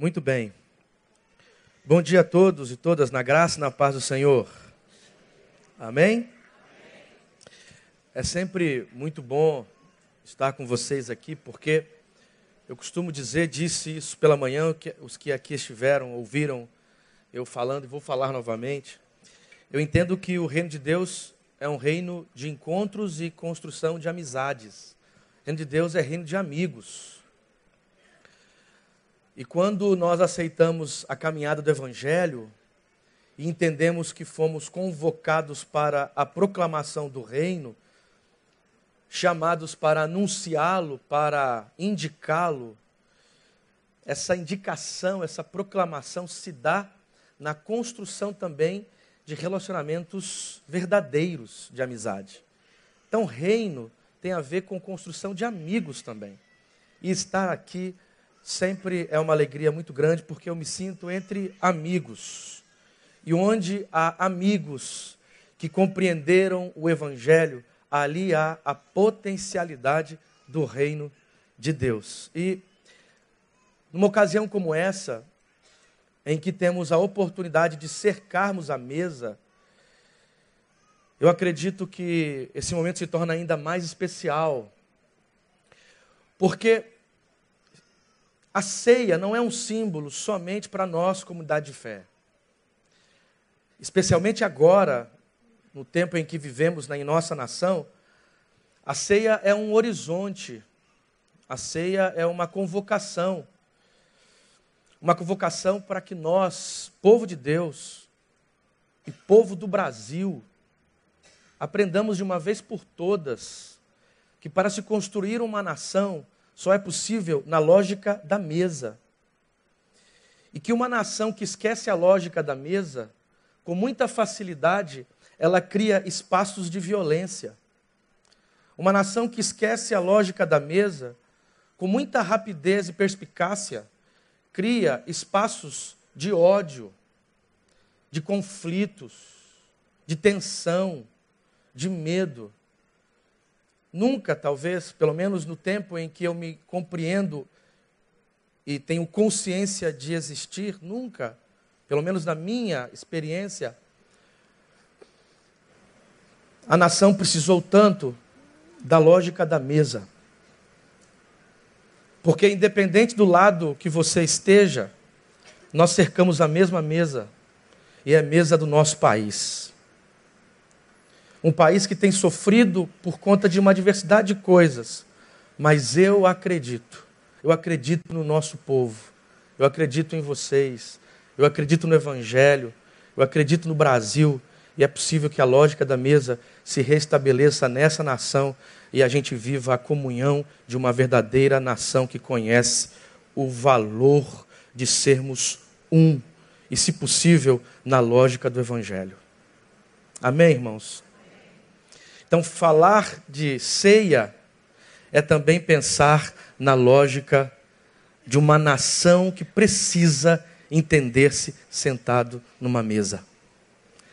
Muito bem. Bom dia a todos e todas, na graça e na paz do Senhor. Amém? É sempre muito bom estar com vocês aqui, porque eu costumo dizer, disse isso pela manhã, que os que aqui estiveram, ouviram eu falando e vou falar novamente. Eu entendo que o reino de Deus é um reino de encontros e construção de amizades. O reino de Deus é reino de amigos. E quando nós aceitamos a caminhada do Evangelho e entendemos que fomos convocados para a proclamação do Reino, chamados para anunciá-lo, para indicá-lo, essa indicação, essa proclamação se dá na construção também de relacionamentos verdadeiros de amizade. Então, reino tem a ver com construção de amigos também. E estar aqui sempre é uma alegria muito grande porque eu me sinto entre amigos. E onde há amigos que compreenderam o Evangelho, ali há a potencialidade do reino de Deus. E numa ocasião como essa, em que temos a oportunidade de cercarmos a mesa, eu acredito que esse momento se torna ainda mais especial. Porque a ceia não é um símbolo somente para nós, comunidade de fé. Especialmente agora, no tempo em que vivemos na nossa nação, a ceia é um horizonte, a ceia é uma convocação. Uma convocação para que nós, povo de Deus e povo do Brasil, aprendamos de uma vez por todas que para se construir uma nação, só é possível na lógica da mesa. E que uma nação que esquece a lógica da mesa, com muita facilidade, ela cria espaços de violência. Uma nação que esquece a lógica da mesa, com muita rapidez e perspicácia, cria espaços de ódio, de conflitos, de tensão, de medo. Nunca, talvez, pelo menos no tempo em que eu me compreendo e tenho consciência de existir, nunca, pelo menos na minha experiência, a nação precisou tanto da lógica da mesa. Porque, independente do lado que você esteja, nós cercamos a mesma mesa, e é a mesa do nosso país um país que tem sofrido por conta de uma diversidade de coisas, mas eu acredito, eu acredito no nosso povo, eu acredito em vocês, eu acredito no Evangelho, eu acredito no Brasil, e é possível que a lógica da mesa se restabeleça nessa nação e a gente viva a comunhão de uma verdadeira nação que conhece o valor de sermos um, e, se possível, na lógica do Evangelho. Amém, irmãos? Então, falar de ceia é também pensar na lógica de uma nação que precisa entender-se sentado numa mesa.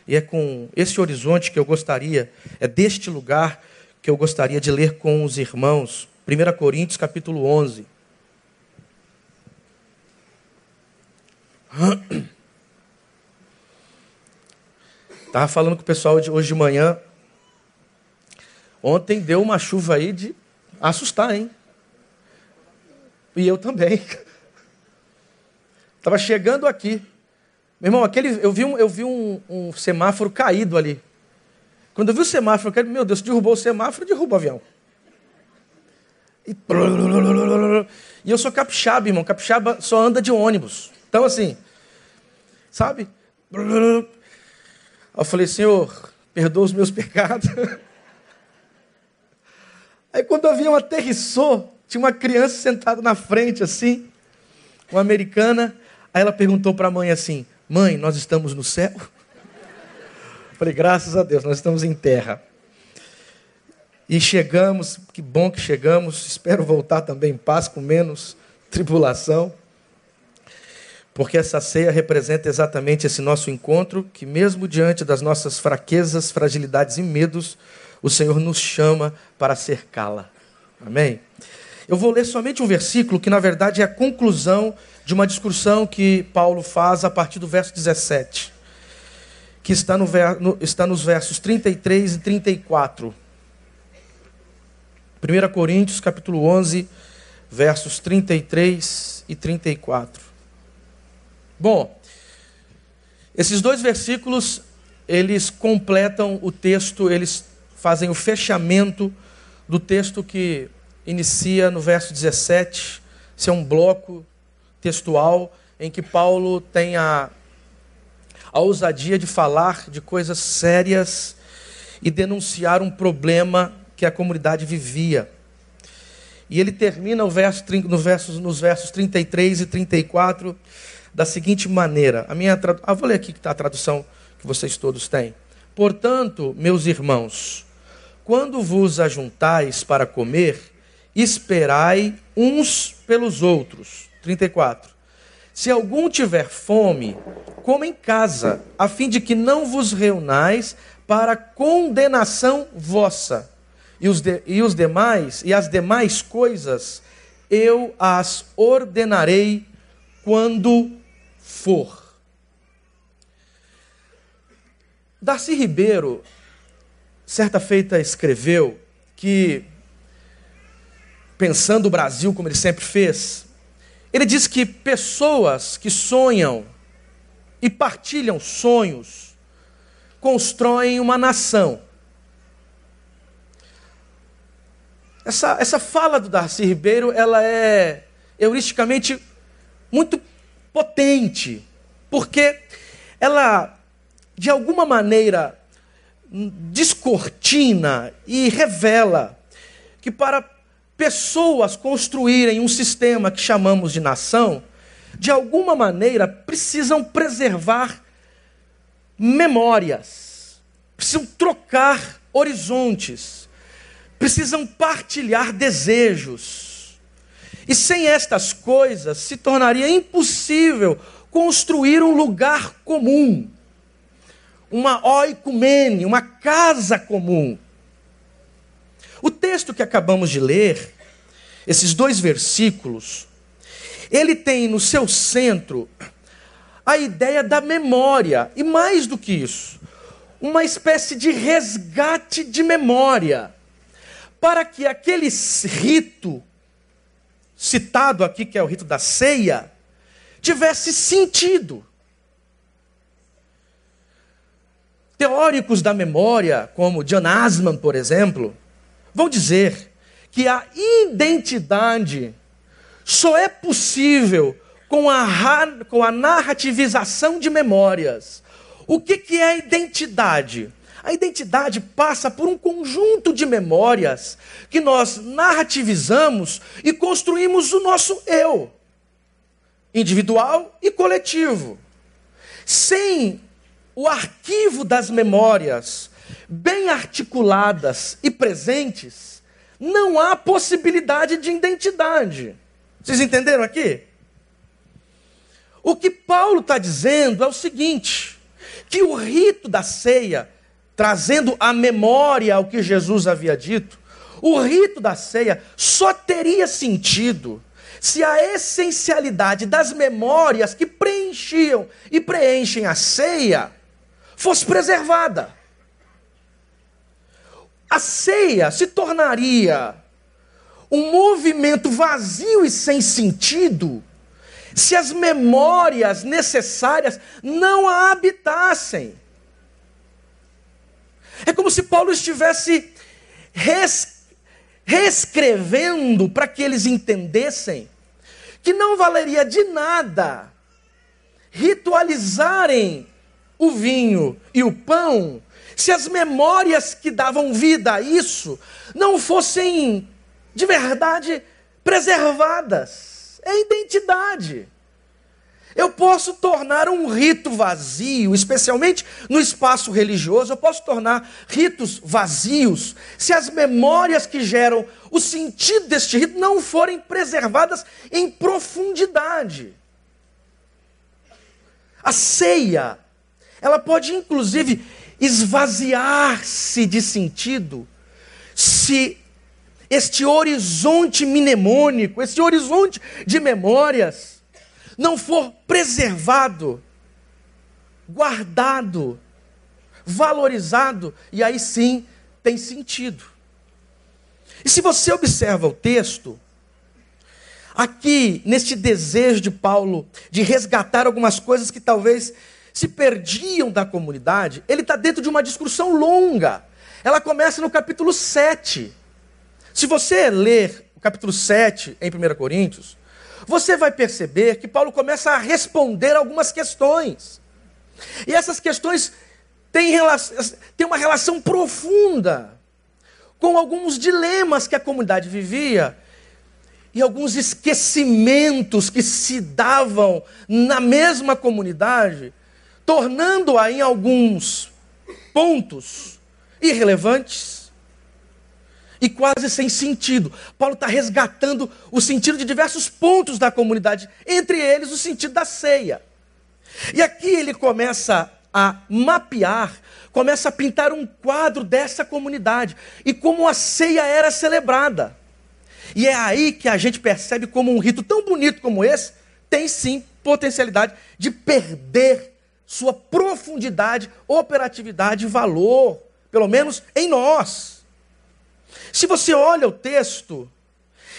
E é com esse horizonte que eu gostaria, é deste lugar que eu gostaria de ler com os irmãos. 1 Coríntios capítulo 11. Estava falando com o pessoal de hoje de manhã Ontem deu uma chuva aí de assustar, hein? E eu também. Estava chegando aqui. Meu irmão, aquele, eu vi, um, eu vi um, um semáforo caído ali. Quando eu vi o semáforo, eu meu Deus, derrubou o semáforo, derruba o avião. E, e eu sou capixaba, irmão. Capixaba só anda de ônibus. Então, assim, sabe? Eu falei, Senhor, perdoa os meus pecados. Aí quando o avião aterrissou, tinha uma criança sentada na frente assim, uma americana. Aí ela perguntou para a mãe assim: Mãe, nós estamos no céu? Eu falei, graças a Deus, nós estamos em terra. E chegamos, que bom que chegamos. Espero voltar também em paz, com menos tribulação. Porque essa ceia representa exatamente esse nosso encontro, que mesmo diante das nossas fraquezas, fragilidades e medos, o Senhor nos chama para cercá-la. Amém? Eu vou ler somente um versículo que, na verdade, é a conclusão de uma discussão que Paulo faz a partir do verso 17, que está, no, está nos versos 33 e 34. 1 Coríntios, capítulo 11, versos 33 e 34. Bom, esses dois versículos, eles completam o texto, eles fazem o fechamento do texto que inicia no verso 17. Esse é um bloco textual em que Paulo tem a, a ousadia de falar de coisas sérias e denunciar um problema que a comunidade vivia. E ele termina o verso, no nos versos 33 e 34 da seguinte maneira. A minha ah, vou ler aqui que está a tradução que vocês todos têm. Portanto, meus irmãos, quando vos ajuntais para comer, esperai uns pelos outros. 34. Se algum tiver fome, coma em casa, a fim de que não vos reunais para condenação vossa. E os, de, e os demais, e as demais coisas, eu as ordenarei quando for. Darcy Ribeiro, certa feita, escreveu que, pensando o Brasil como ele sempre fez, ele diz que pessoas que sonham e partilham sonhos constroem uma nação. Essa, essa fala do Darcy Ribeiro, ela é heuristicamente muito potente, porque ela, de alguma maneira, descortina e revela que para pessoas construírem um sistema que chamamos de nação, de alguma maneira precisam preservar memórias, precisam trocar horizontes, precisam partilhar desejos. E sem estas coisas se tornaria impossível construir um lugar comum, uma oicumene, uma casa comum. O texto que acabamos de ler, esses dois versículos, ele tem no seu centro a ideia da memória, e mais do que isso, uma espécie de resgate de memória, para que aquele rito citado aqui, que é o rito da ceia, tivesse sentido. Teóricos da memória, como John Asman, por exemplo, vão dizer que a identidade só é possível com a, com a narrativização de memórias. O que, que é a identidade? A identidade passa por um conjunto de memórias que nós narrativizamos e construímos o nosso eu, individual e coletivo. Sem o arquivo das memórias bem articuladas e presentes, não há possibilidade de identidade. Vocês entenderam aqui? O que Paulo está dizendo é o seguinte: que o rito da ceia trazendo à memória o que Jesus havia dito, o rito da ceia só teria sentido se a essencialidade das memórias que preenchiam e preenchem a ceia fosse preservada. A ceia se tornaria um movimento vazio e sem sentido se as memórias necessárias não a habitassem. É como se Paulo estivesse res, reescrevendo para que eles entendessem que não valeria de nada ritualizarem o vinho e o pão se as memórias que davam vida a isso não fossem de verdade preservadas. É identidade. Eu posso tornar um rito vazio, especialmente no espaço religioso, eu posso tornar ritos vazios se as memórias que geram o sentido deste rito não forem preservadas em profundidade. A ceia, ela pode inclusive esvaziar-se de sentido se este horizonte mnemônico, este horizonte de memórias, não for preservado, guardado, valorizado, e aí sim tem sentido. E se você observa o texto, aqui neste desejo de Paulo de resgatar algumas coisas que talvez se perdiam da comunidade, ele está dentro de uma discussão longa. Ela começa no capítulo 7. Se você ler o capítulo 7 em 1 Coríntios, você vai perceber que Paulo começa a responder algumas questões. E essas questões têm, têm uma relação profunda com alguns dilemas que a comunidade vivia e alguns esquecimentos que se davam na mesma comunidade, tornando-a em alguns pontos irrelevantes e quase sem sentido. Paulo está resgatando o sentido de diversos pontos da comunidade, entre eles o sentido da ceia. E aqui ele começa a mapear, começa a pintar um quadro dessa comunidade e como a ceia era celebrada. E é aí que a gente percebe como um rito tão bonito como esse tem sim potencialidade de perder sua profundidade, operatividade e valor, pelo menos em nós. Se você olha o texto,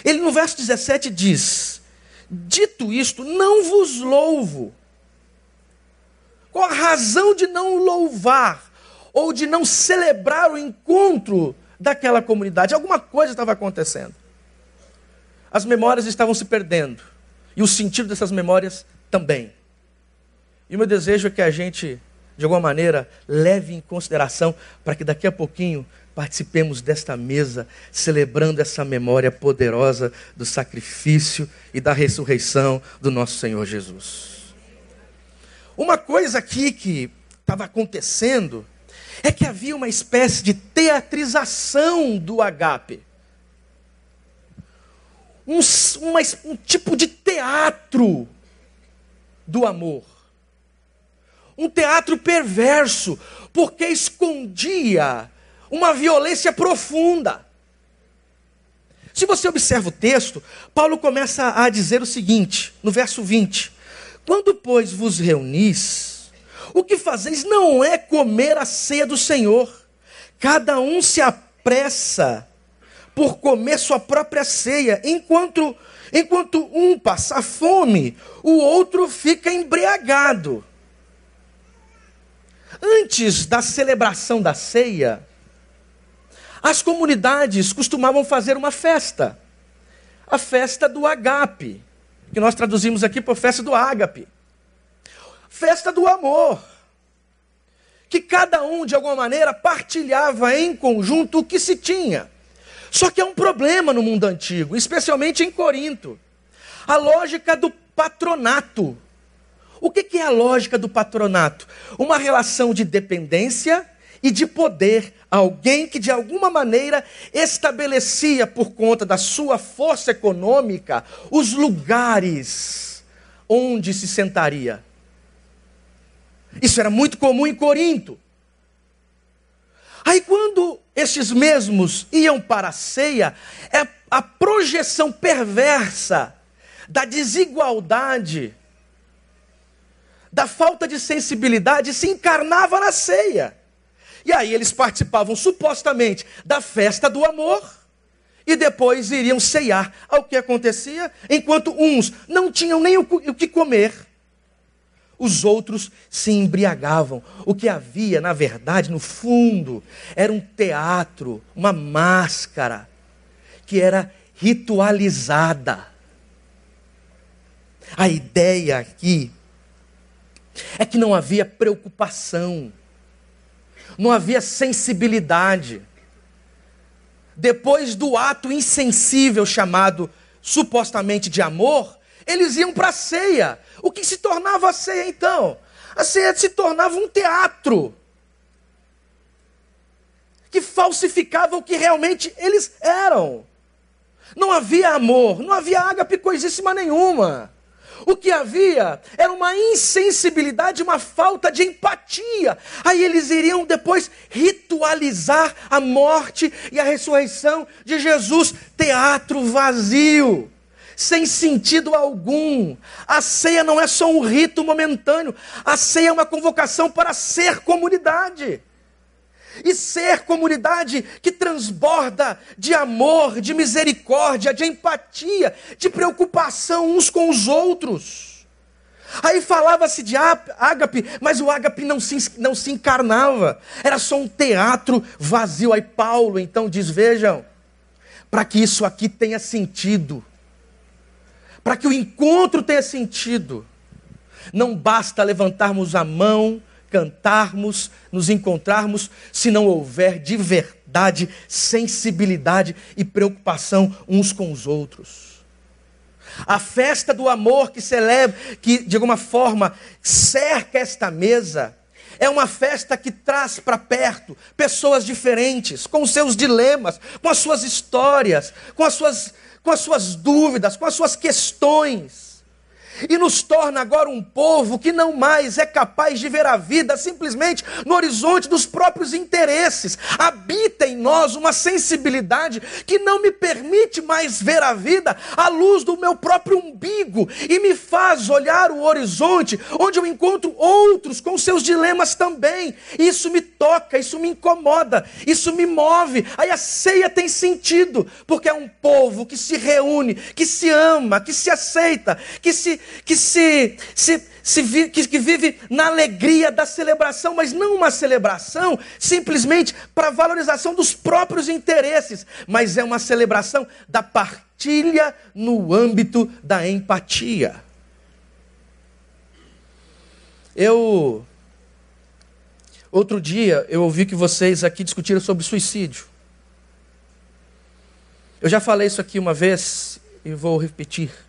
ele no verso 17 diz: Dito isto, não vos louvo. Qual a razão de não louvar ou de não celebrar o encontro daquela comunidade? Alguma coisa estava acontecendo. As memórias estavam se perdendo. E o sentido dessas memórias também. E o meu desejo é que a gente, de alguma maneira, leve em consideração para que daqui a pouquinho participemos desta mesa, celebrando essa memória poderosa do sacrifício e da ressurreição do nosso Senhor Jesus. Uma coisa aqui que estava acontecendo é que havia uma espécie de teatrização do agape um, uma, um tipo de teatro do amor. Um teatro perverso, porque escondia uma violência profunda. Se você observa o texto, Paulo começa a dizer o seguinte, no verso 20: Quando, pois, vos reunis, o que fazeis não é comer a ceia do Senhor, cada um se apressa por comer sua própria ceia, enquanto, enquanto um passa fome, o outro fica embriagado. Antes da celebração da ceia, as comunidades costumavam fazer uma festa, a festa do agape, que nós traduzimos aqui por festa do ágape, festa do amor, que cada um de alguma maneira partilhava em conjunto o que se tinha. Só que é um problema no mundo antigo, especialmente em Corinto. A lógica do patronato. O que é a lógica do patronato? Uma relação de dependência e de poder. Alguém que de alguma maneira estabelecia, por conta da sua força econômica, os lugares onde se sentaria. Isso era muito comum em Corinto. Aí quando estes mesmos iam para a ceia, é a projeção perversa da desigualdade, da falta de sensibilidade se encarnava na ceia. E aí eles participavam supostamente da festa do amor e depois iriam ceiar. Ao que acontecia? Enquanto uns não tinham nem o que comer, os outros se embriagavam. O que havia, na verdade, no fundo, era um teatro, uma máscara, que era ritualizada. A ideia aqui é que não havia preocupação, não havia sensibilidade. Depois do ato insensível chamado supostamente de amor, eles iam para a ceia. O que se tornava a ceia então? A ceia se tornava um teatro que falsificava o que realmente eles eram. Não havia amor, não havia ágape coisíssima nenhuma. O que havia era uma insensibilidade, uma falta de empatia. Aí eles iriam depois ritualizar a morte e a ressurreição de Jesus. Teatro vazio, sem sentido algum. A ceia não é só um rito momentâneo, a ceia é uma convocação para ser comunidade e ser comunidade que transborda de amor, de misericórdia, de empatia, de preocupação uns com os outros. Aí falava-se de ágape, mas o ágape não se, não se encarnava, era só um teatro vazio. Aí Paulo então diz: vejam, para que isso aqui tenha sentido, para que o encontro tenha sentido, não basta levantarmos a mão cantarmos, nos encontrarmos, se não houver de verdade sensibilidade e preocupação uns com os outros. A festa do amor que celebra, que de alguma forma cerca esta mesa, é uma festa que traz para perto pessoas diferentes, com os seus dilemas, com as suas histórias, com as suas, com as suas dúvidas, com as suas questões e nos torna agora um povo que não mais é capaz de ver a vida simplesmente no horizonte dos próprios interesses. Habita em nós uma sensibilidade que não me permite mais ver a vida à luz do meu próprio umbigo e me faz olhar o horizonte onde eu encontro outros com seus dilemas também. Isso me toca, isso me incomoda, isso me move. Aí a ceia tem sentido, porque é um povo que se reúne, que se ama, que se aceita, que se que se, se, se vi, que, que vive na alegria da celebração, mas não uma celebração simplesmente para valorização dos próprios interesses, mas é uma celebração da partilha no âmbito da empatia. Eu outro dia eu ouvi que vocês aqui discutiram sobre suicídio. Eu já falei isso aqui uma vez e vou repetir.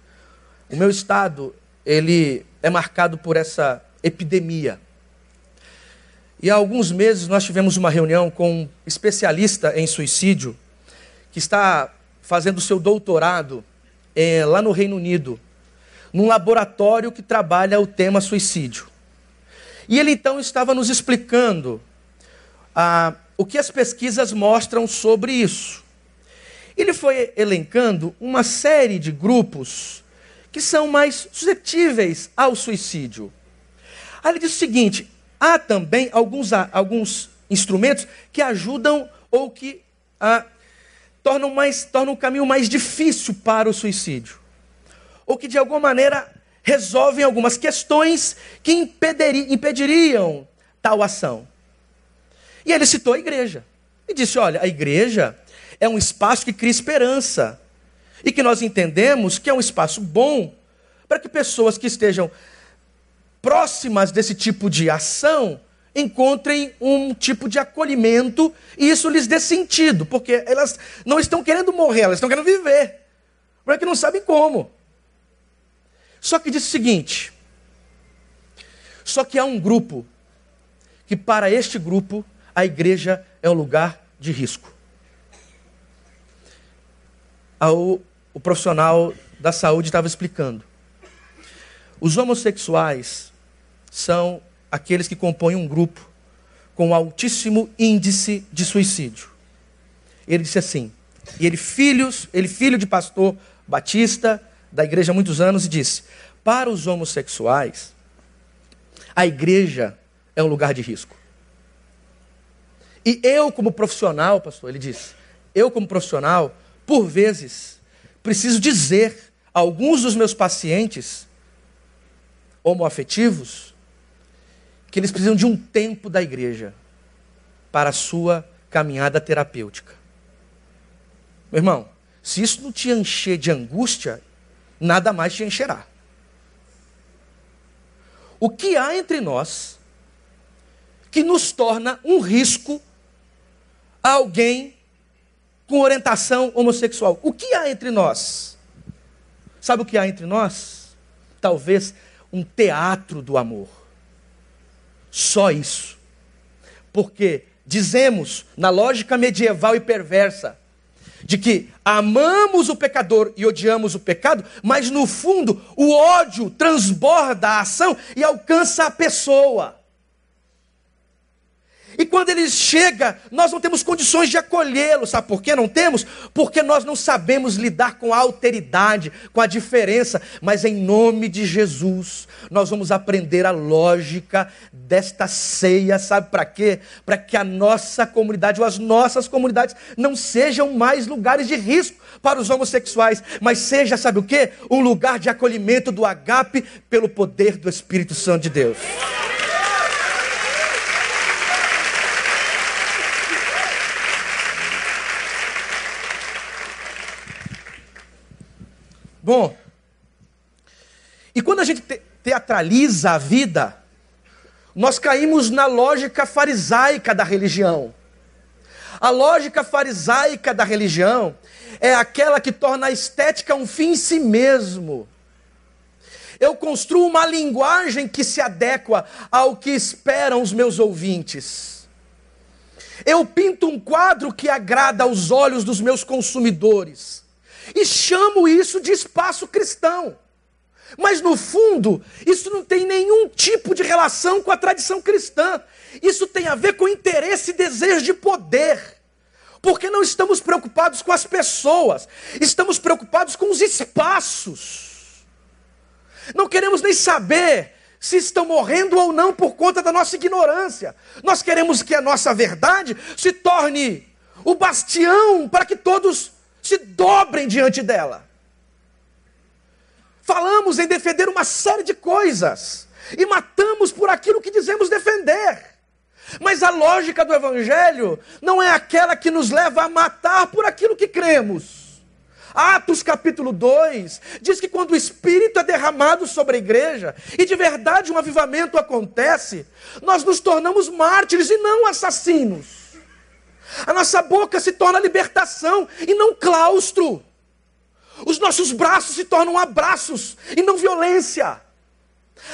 O meu estado ele é marcado por essa epidemia. E há alguns meses nós tivemos uma reunião com um especialista em suicídio, que está fazendo seu doutorado é, lá no Reino Unido, num laboratório que trabalha o tema suicídio. E ele então estava nos explicando ah, o que as pesquisas mostram sobre isso. Ele foi elencando uma série de grupos que são mais suscetíveis ao suicídio. Aí ele diz o seguinte: há também alguns, alguns instrumentos que ajudam ou que ah, tornam, mais, tornam o caminho mais difícil para o suicídio. Ou que de alguma maneira resolvem algumas questões que impediriam tal ação. E ele citou a igreja. E disse: olha, a igreja é um espaço que cria esperança e que nós entendemos que é um espaço bom para que pessoas que estejam próximas desse tipo de ação encontrem um tipo de acolhimento e isso lhes dê sentido, porque elas não estão querendo morrer, elas estão querendo viver, porque não sabem como. Só que diz o seguinte: só que há um grupo que, para este grupo, a igreja é um lugar de risco. O profissional da saúde estava explicando. Os homossexuais são aqueles que compõem um grupo com altíssimo índice de suicídio. Ele disse assim, e ele filhos, ele filho de pastor batista da igreja há muitos anos e disse: "Para os homossexuais, a igreja é um lugar de risco. E eu como profissional, pastor, ele disse, eu como profissional, por vezes preciso dizer a alguns dos meus pacientes homoafetivos que eles precisam de um tempo da igreja para a sua caminhada terapêutica. Meu irmão, se isso não te encher de angústia, nada mais te encherá. O que há entre nós que nos torna um risco a alguém com orientação homossexual. O que há entre nós? Sabe o que há entre nós? Talvez um teatro do amor. Só isso. Porque dizemos, na lógica medieval e perversa, de que amamos o pecador e odiamos o pecado, mas no fundo o ódio transborda a ação e alcança a pessoa. E quando ele chega, nós não temos condições de acolhê-lo. Sabe por que não temos? Porque nós não sabemos lidar com a alteridade, com a diferença. Mas em nome de Jesus, nós vamos aprender a lógica desta ceia. Sabe para quê? Para que a nossa comunidade ou as nossas comunidades não sejam mais lugares de risco para os homossexuais, mas seja, sabe o que? Um lugar de acolhimento do agape pelo poder do Espírito Santo de Deus. Bom, e quando a gente te teatraliza a vida, nós caímos na lógica farisaica da religião. A lógica farisaica da religião é aquela que torna a estética um fim em si mesmo. Eu construo uma linguagem que se adequa ao que esperam os meus ouvintes. Eu pinto um quadro que agrada aos olhos dos meus consumidores e chamo isso de espaço cristão. Mas no fundo, isso não tem nenhum tipo de relação com a tradição cristã. Isso tem a ver com interesse e desejo de poder. Porque não estamos preocupados com as pessoas, estamos preocupados com os espaços. Não queremos nem saber se estão morrendo ou não por conta da nossa ignorância. Nós queremos que a nossa verdade se torne o bastião para que todos se dobrem diante dela. Falamos em defender uma série de coisas e matamos por aquilo que dizemos defender. Mas a lógica do Evangelho não é aquela que nos leva a matar por aquilo que cremos. Atos capítulo 2 diz que quando o Espírito é derramado sobre a igreja e de verdade um avivamento acontece, nós nos tornamos mártires e não assassinos. A nossa boca se torna libertação e não claustro. Os nossos braços se tornam abraços e não violência.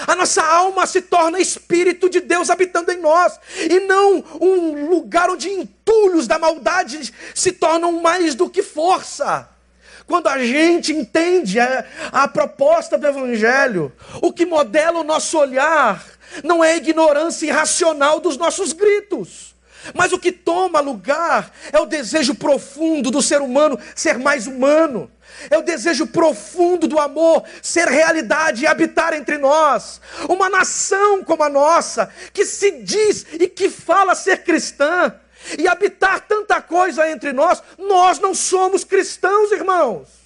A nossa alma se torna espírito de Deus habitando em nós e não um lugar onde entulhos da maldade se tornam mais do que força. Quando a gente entende a, a proposta do Evangelho, o que modela o nosso olhar não é a ignorância irracional dos nossos gritos mas o que toma lugar é o desejo profundo do ser humano ser mais humano. É o desejo profundo do amor ser realidade e habitar entre nós. Uma nação como a nossa, que se diz e que fala ser cristã, e habitar tanta coisa entre nós, nós não somos cristãos, irmãos.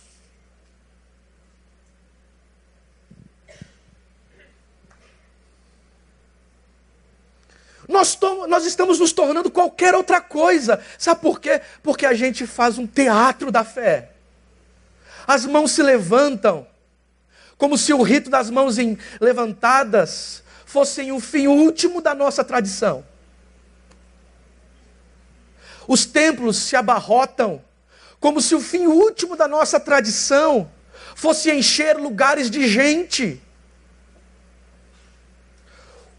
Nós, nós estamos nos tornando qualquer outra coisa. Sabe por quê? Porque a gente faz um teatro da fé. As mãos se levantam, como se o rito das mãos levantadas fossem o fim último da nossa tradição. Os templos se abarrotam, como se o fim último da nossa tradição fosse encher lugares de gente.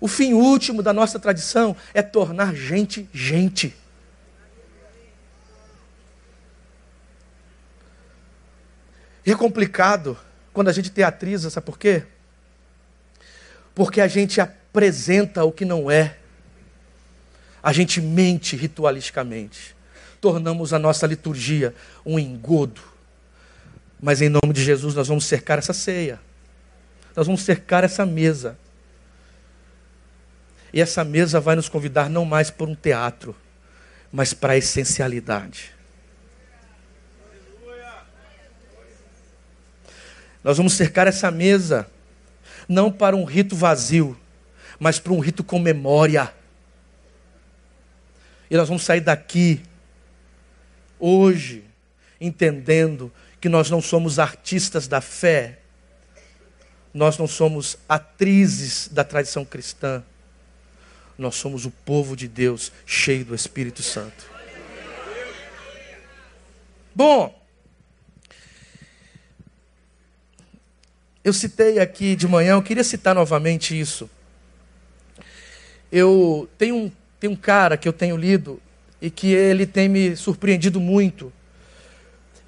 O fim último da nossa tradição é tornar gente gente. E é complicado quando a gente teatriza, sabe por quê? Porque a gente apresenta o que não é. A gente mente ritualisticamente. Tornamos a nossa liturgia um engodo. Mas em nome de Jesus nós vamos cercar essa ceia. Nós vamos cercar essa mesa. E essa mesa vai nos convidar não mais por um teatro, mas para a essencialidade. Nós vamos cercar essa mesa não para um rito vazio, mas para um rito com memória. E nós vamos sair daqui hoje entendendo que nós não somos artistas da fé, nós não somos atrizes da tradição cristã nós somos o povo de Deus cheio do Espírito Santo. Bom, eu citei aqui de manhã, eu queria citar novamente isso. Eu tenho um, tem um cara que eu tenho lido e que ele tem me surpreendido muito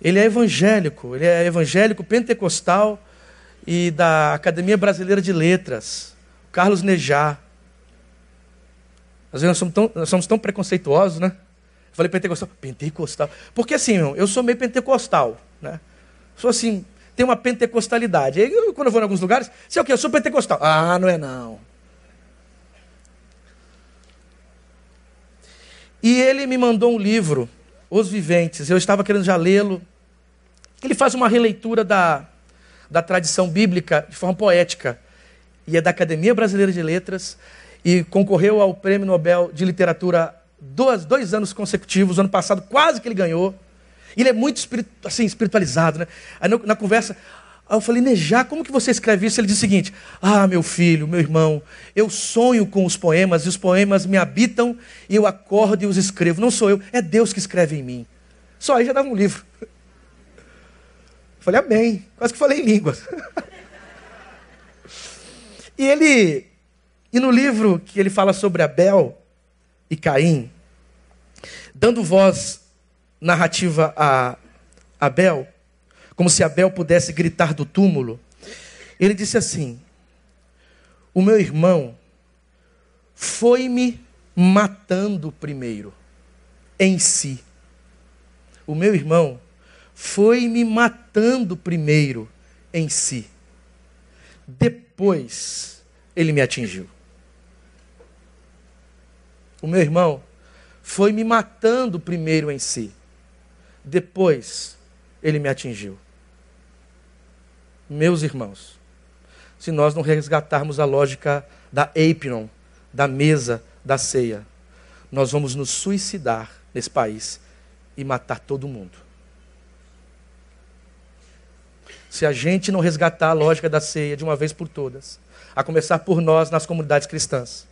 Ele é evangélico, ele é evangélico pentecostal e da Academia Brasileira de Letras, Carlos Nejar. Às vezes nós somos tão, nós somos tão preconceituosos, né? Eu falei pentecostal, pentecostal. Porque assim, irmão, eu sou meio pentecostal, né? Sou assim, tem uma pentecostalidade. Aí, quando eu vou em alguns lugares, você é o quê? Eu sou pentecostal. Ah, não é não. E ele me mandou um livro, Os Viventes. Eu estava querendo já lê-lo. Ele faz uma releitura da, da tradição bíblica de forma poética. E é da Academia Brasileira de Letras. E concorreu ao Prêmio Nobel de Literatura dois, dois anos consecutivos. Ano passado quase que ele ganhou. Ele é muito assim, espiritualizado. Né? Aí na, na conversa, Aí eu falei, Nejá, como que você escreve isso? Ele disse o seguinte: Ah, meu filho, meu irmão, eu sonho com os poemas e os poemas me habitam e eu acordo e os escrevo. Não sou eu, é Deus que escreve em mim. Só aí já dava um livro. Falei, amém. Quase que falei em línguas. e ele, e no livro que ele fala sobre Abel e Caim, dando voz narrativa a Abel, como se Abel pudesse gritar do túmulo. Ele disse assim: O meu irmão foi-me matando primeiro, em si. O meu irmão foi me matando primeiro em si. Depois ele me atingiu. O meu irmão foi me matando primeiro em si. Depois ele me atingiu. Meus irmãos, se nós não resgatarmos a lógica da Eipinon, da mesa, da ceia, nós vamos nos suicidar nesse país e matar todo mundo. Se a gente não resgatar a lógica da ceia de uma vez por todas, a começar por nós nas comunidades cristãs,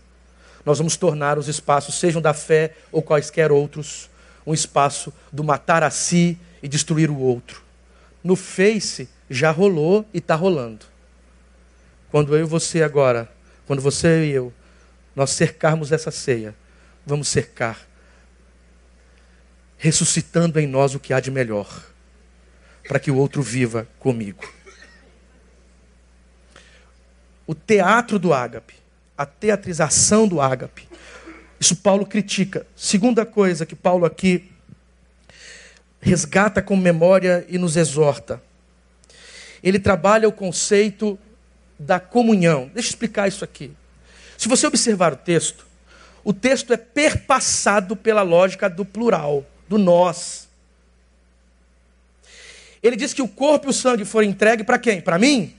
nós vamos tornar os espaços, sejam da fé ou quaisquer outros, um espaço do matar a si e destruir o outro. No Face já rolou e está rolando. Quando eu e você agora, quando você e eu, nós cercarmos essa ceia, vamos cercar, ressuscitando em nós o que há de melhor, para que o outro viva comigo. O teatro do ágape, a teatrização do ágape, isso Paulo critica. Segunda coisa que Paulo aqui resgata com memória e nos exorta. Ele trabalha o conceito da comunhão. Deixa eu explicar isso aqui. Se você observar o texto, o texto é perpassado pela lógica do plural, do nós. Ele diz que o corpo e o sangue foram entregues para quem? Para mim?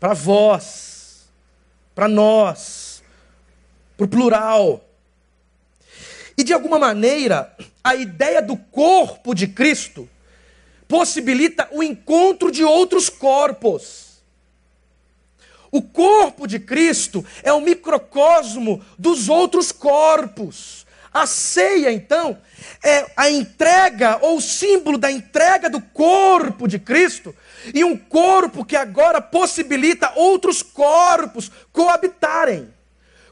Para vós. Para nós. Para o plural. E de alguma maneira, a ideia do corpo de Cristo possibilita o encontro de outros corpos. O corpo de Cristo é o microcosmo dos outros corpos. A ceia, então, é a entrega ou o símbolo da entrega do corpo de Cristo e um corpo que agora possibilita outros corpos coabitarem.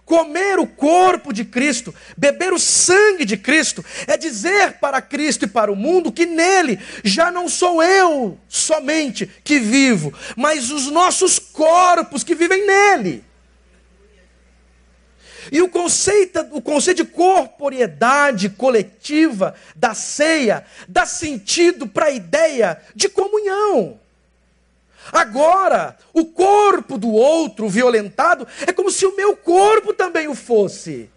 Comer o corpo de Cristo, beber o sangue de Cristo, é dizer para Cristo e para o mundo que nele já não sou eu somente que vivo, mas os nossos corpos que vivem nele. E o conceito, o conceito de corporeidade coletiva da ceia dá sentido para a ideia de comunhão. Agora, o corpo do outro violentado é como se o meu corpo também o fosse.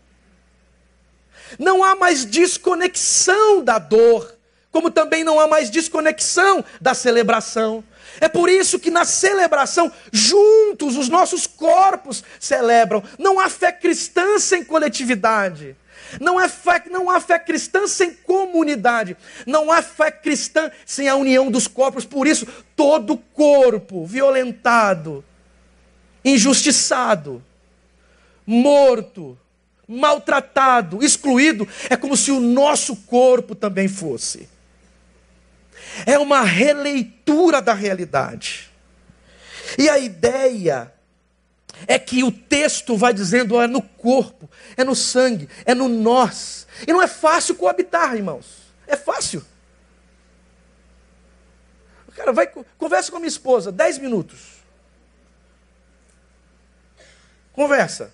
Não há mais desconexão da dor, como também não há mais desconexão da celebração. É por isso que na celebração, juntos, os nossos corpos celebram. Não há fé cristã sem coletividade. Não há, fé, não há fé cristã sem comunidade. Não há fé cristã sem a união dos corpos. Por isso, todo corpo violentado, injustiçado, morto, maltratado, excluído, é como se o nosso corpo também fosse. É uma releitura da realidade. E a ideia é que o texto vai dizendo, é no corpo, é no sangue, é no nós. E não é fácil coabitar, irmãos. É fácil. Cara, vai, conversa com a minha esposa, 10 minutos. Conversa.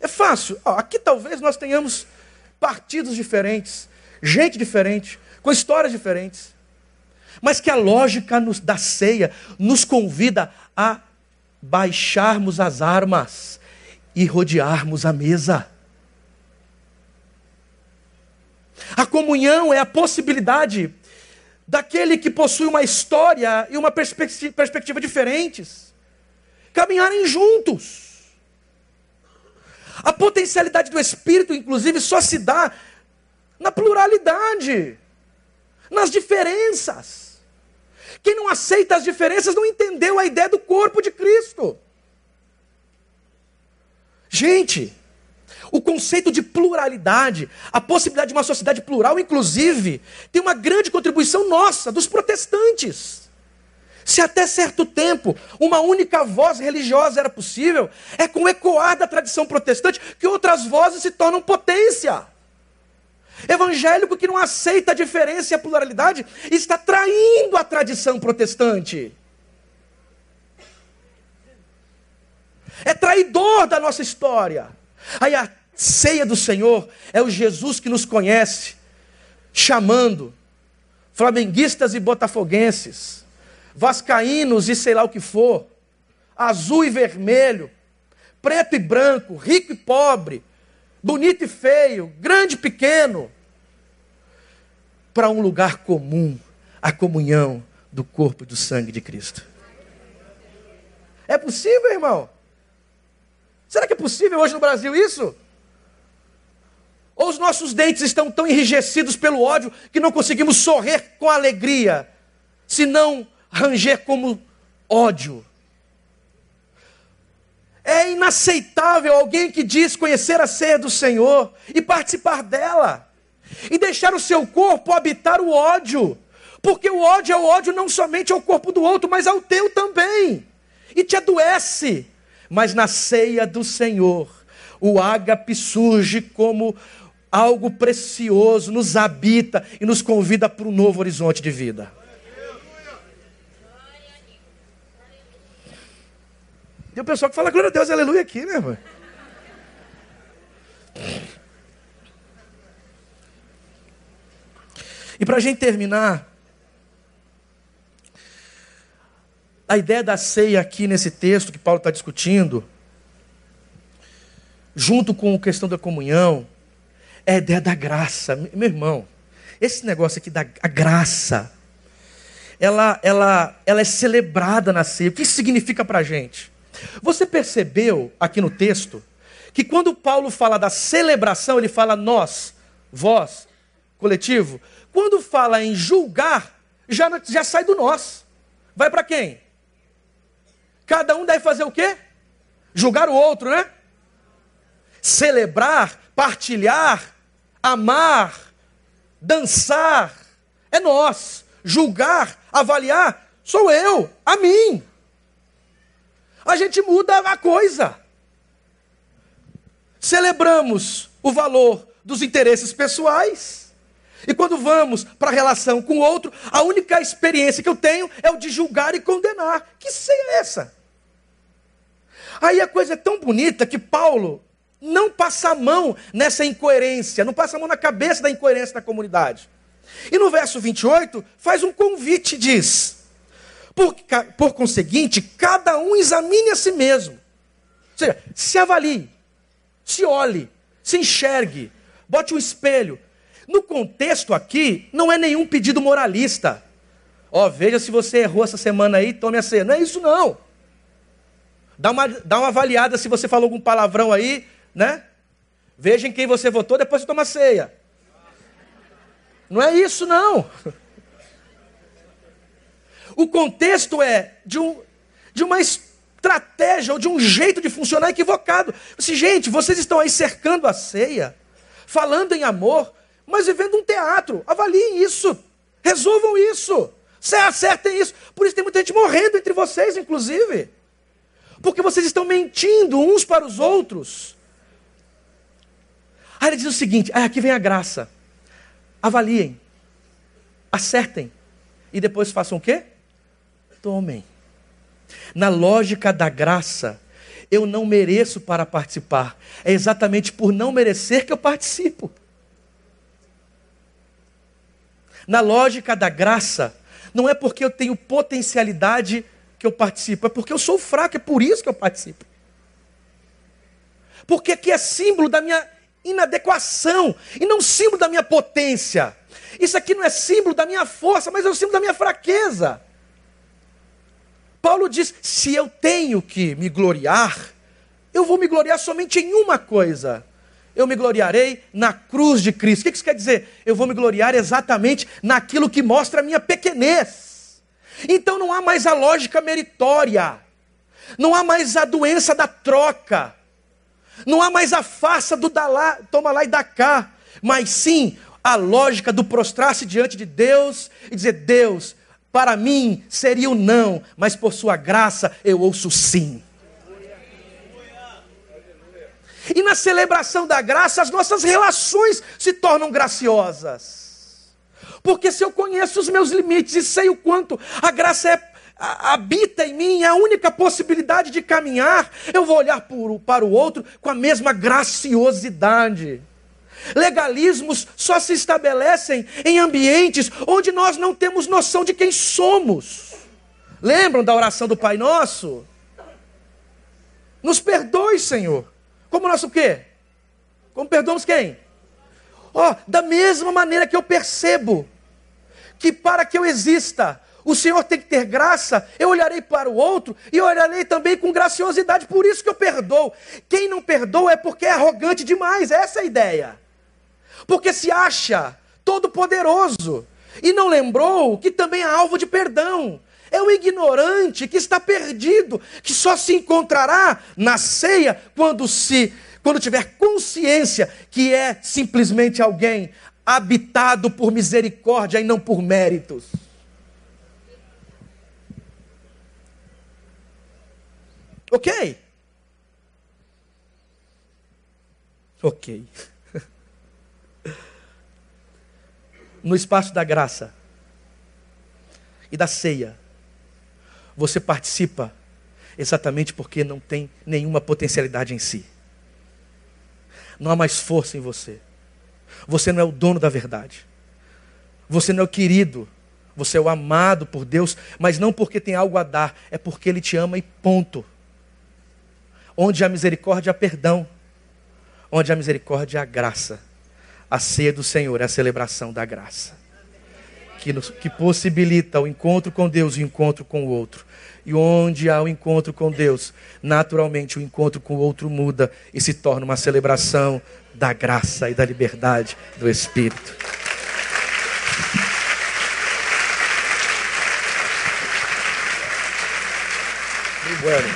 É fácil. Ó, aqui talvez nós tenhamos partidos diferentes, gente diferente, com histórias diferentes. Mas que a lógica nos, da ceia nos convida a baixarmos as armas e rodearmos a mesa. A comunhão é a possibilidade daquele que possui uma história e uma perspectiva, perspectiva diferentes caminharem juntos. A potencialidade do Espírito, inclusive, só se dá na pluralidade, nas diferenças. Quem não aceita as diferenças não entendeu a ideia do corpo de Cristo. Gente, o conceito de pluralidade, a possibilidade de uma sociedade plural, inclusive, tem uma grande contribuição nossa, dos protestantes. Se até certo tempo uma única voz religiosa era possível, é com o ecoar da tradição protestante que outras vozes se tornam potência. Evangélico que não aceita a diferença e a pluralidade está traindo a tradição protestante. É traidor da nossa história. Aí a ceia do Senhor é o Jesus que nos conhece, chamando flamenguistas e botafoguenses vascaínos e sei lá o que for, azul e vermelho, preto e branco, rico e pobre, bonito e feio, grande e pequeno, para um lugar comum, a comunhão do corpo e do sangue de Cristo. É possível, irmão? Será que é possível hoje no Brasil isso? Ou os nossos dentes estão tão enrijecidos pelo ódio que não conseguimos sorrir com alegria, senão ranger como ódio. É inaceitável alguém que diz conhecer a ceia do Senhor e participar dela, e deixar o seu corpo habitar o ódio, porque o ódio é o ódio não somente ao corpo do outro, mas ao teu também, e te adoece. Mas na ceia do Senhor, o ágape surge como algo precioso, nos habita e nos convida para um novo horizonte de vida. Tem o pessoal que fala glória a Deus, aleluia aqui, né, irmão? E para a gente terminar, a ideia da ceia aqui nesse texto que Paulo está discutindo, junto com a questão da comunhão, é a ideia da graça. Meu irmão, esse negócio aqui da graça, ela, ela, ela é celebrada na ceia. O que significa para a gente? Você percebeu aqui no texto que quando Paulo fala da celebração, ele fala nós, vós, coletivo. Quando fala em julgar, já, já sai do nós. Vai para quem? Cada um deve fazer o quê? Julgar o outro, né? Celebrar, partilhar, amar, dançar. É nós. Julgar, avaliar, sou eu, a mim a gente muda a coisa. Celebramos o valor dos interesses pessoais. E quando vamos para a relação com o outro, a única experiência que eu tenho é o de julgar e condenar. Que ceia é essa? Aí a coisa é tão bonita que Paulo não passa a mão nessa incoerência, não passa a mão na cabeça da incoerência da comunidade. E no verso 28, faz um convite, diz: por, por conseguinte, cada um examine a si mesmo. Ou seja, se avalie, se olhe, se enxergue, bote um espelho. No contexto aqui, não é nenhum pedido moralista. Ó, oh, veja se você errou essa semana aí, tome a ceia. Não é isso não. Dá uma, dá uma avaliada se você falou algum palavrão aí, né? Veja em quem você votou, depois você toma ceia. Não é isso não. O contexto é de, um, de uma estratégia ou de um jeito de funcionar equivocado. Assim, gente, vocês estão aí cercando a ceia, falando em amor, mas vivendo um teatro. Avaliem isso. Resolvam isso. Acertem isso. Por isso tem muita gente morrendo entre vocês, inclusive. Porque vocês estão mentindo uns para os outros. Aí ele diz o seguinte: ah, aqui vem a graça. Avaliem. acertem. E depois façam o quê? Tomem. Na lógica da graça, eu não mereço para participar. É exatamente por não merecer que eu participo. Na lógica da graça, não é porque eu tenho potencialidade que eu participo, é porque eu sou fraco, é por isso que eu participo. Porque aqui é símbolo da minha inadequação e não símbolo da minha potência. Isso aqui não é símbolo da minha força, mas é o símbolo da minha fraqueza. Paulo diz: se eu tenho que me gloriar, eu vou me gloriar somente em uma coisa. Eu me gloriarei na cruz de Cristo. O que isso quer dizer? Eu vou me gloriar exatamente naquilo que mostra a minha pequenez. Então não há mais a lógica meritória, não há mais a doença da troca, não há mais a farsa do dá lá, toma lá e dá cá, mas sim a lógica do prostrar-se diante de Deus e dizer: Deus, para mim seria o não, mas por sua graça eu ouço sim. E na celebração da graça, as nossas relações se tornam graciosas. Porque se eu conheço os meus limites e sei o quanto a graça é, a, habita em mim, é a única possibilidade de caminhar, eu vou olhar por, para o outro com a mesma graciosidade. Legalismos só se estabelecem em ambientes onde nós não temos noção de quem somos. Lembram da oração do Pai Nosso? Nos perdoe, Senhor. Como nosso quê? Como perdoamos quem? Ó, oh, da mesma maneira que eu percebo que para que eu exista, o Senhor tem que ter graça, eu olharei para o outro e olharei também com graciosidade, por isso que eu perdoo. Quem não perdoa é porque é arrogante demais, essa é a ideia porque se acha todo-poderoso e não lembrou que também é alvo de perdão. É o ignorante que está perdido, que só se encontrará na ceia quando se quando tiver consciência que é simplesmente alguém habitado por misericórdia e não por méritos. OK? OK. No espaço da graça e da ceia, você participa exatamente porque não tem nenhuma potencialidade em si. Não há mais força em você. Você não é o dono da verdade. Você não é o querido. Você é o amado por Deus, mas não porque tem algo a dar, é porque Ele te ama e ponto. Onde há misericórdia, há perdão. Onde há misericórdia, há graça a ceia do Senhor é a celebração da graça. Que, nos, que possibilita o encontro com Deus e o encontro com o outro. E onde há o encontro com Deus, naturalmente o encontro com o outro muda e se torna uma celebração da graça e da liberdade do Espírito. Muito bueno.